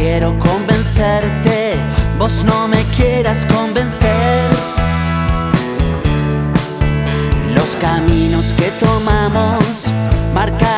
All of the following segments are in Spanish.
quiero convencerte, vos no me quieras convencer. Los caminos que tomamos marcan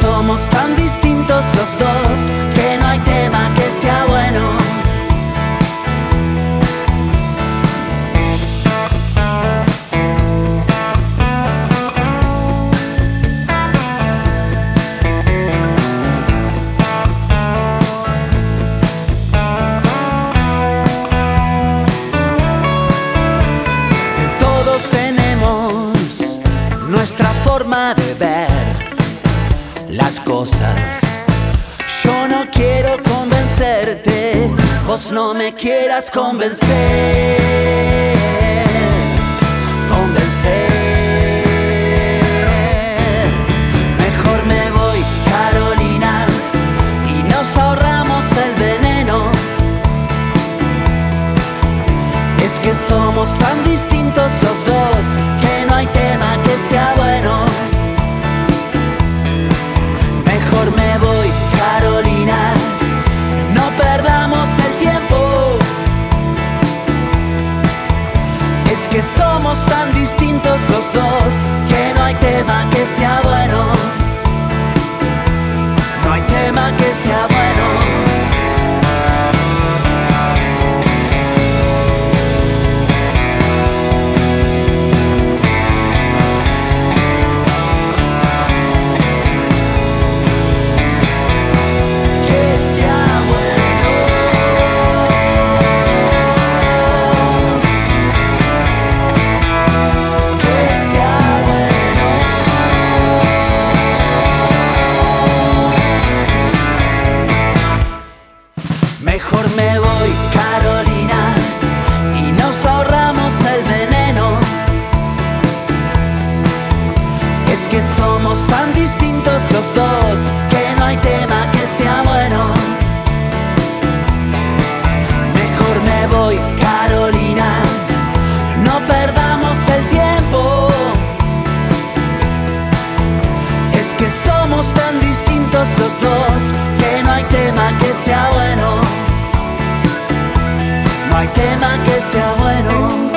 somos tan distintos los dos que no hay tema que sea bueno. Todos tenemos nuestra forma de ver las cosas. Yo no quiero convencerte, vos no me quieras convencer. Convencer. Mejor me voy, Carolina, y nos ahorramos el veneno. Es que somos tan distintos los somos tan distintos los dos que no hay tema que sea bueno. Me voy, Carolina, y nos ahorramos el veneno. Es que somos tan distintos los dos que no hay tema que que sea bueno.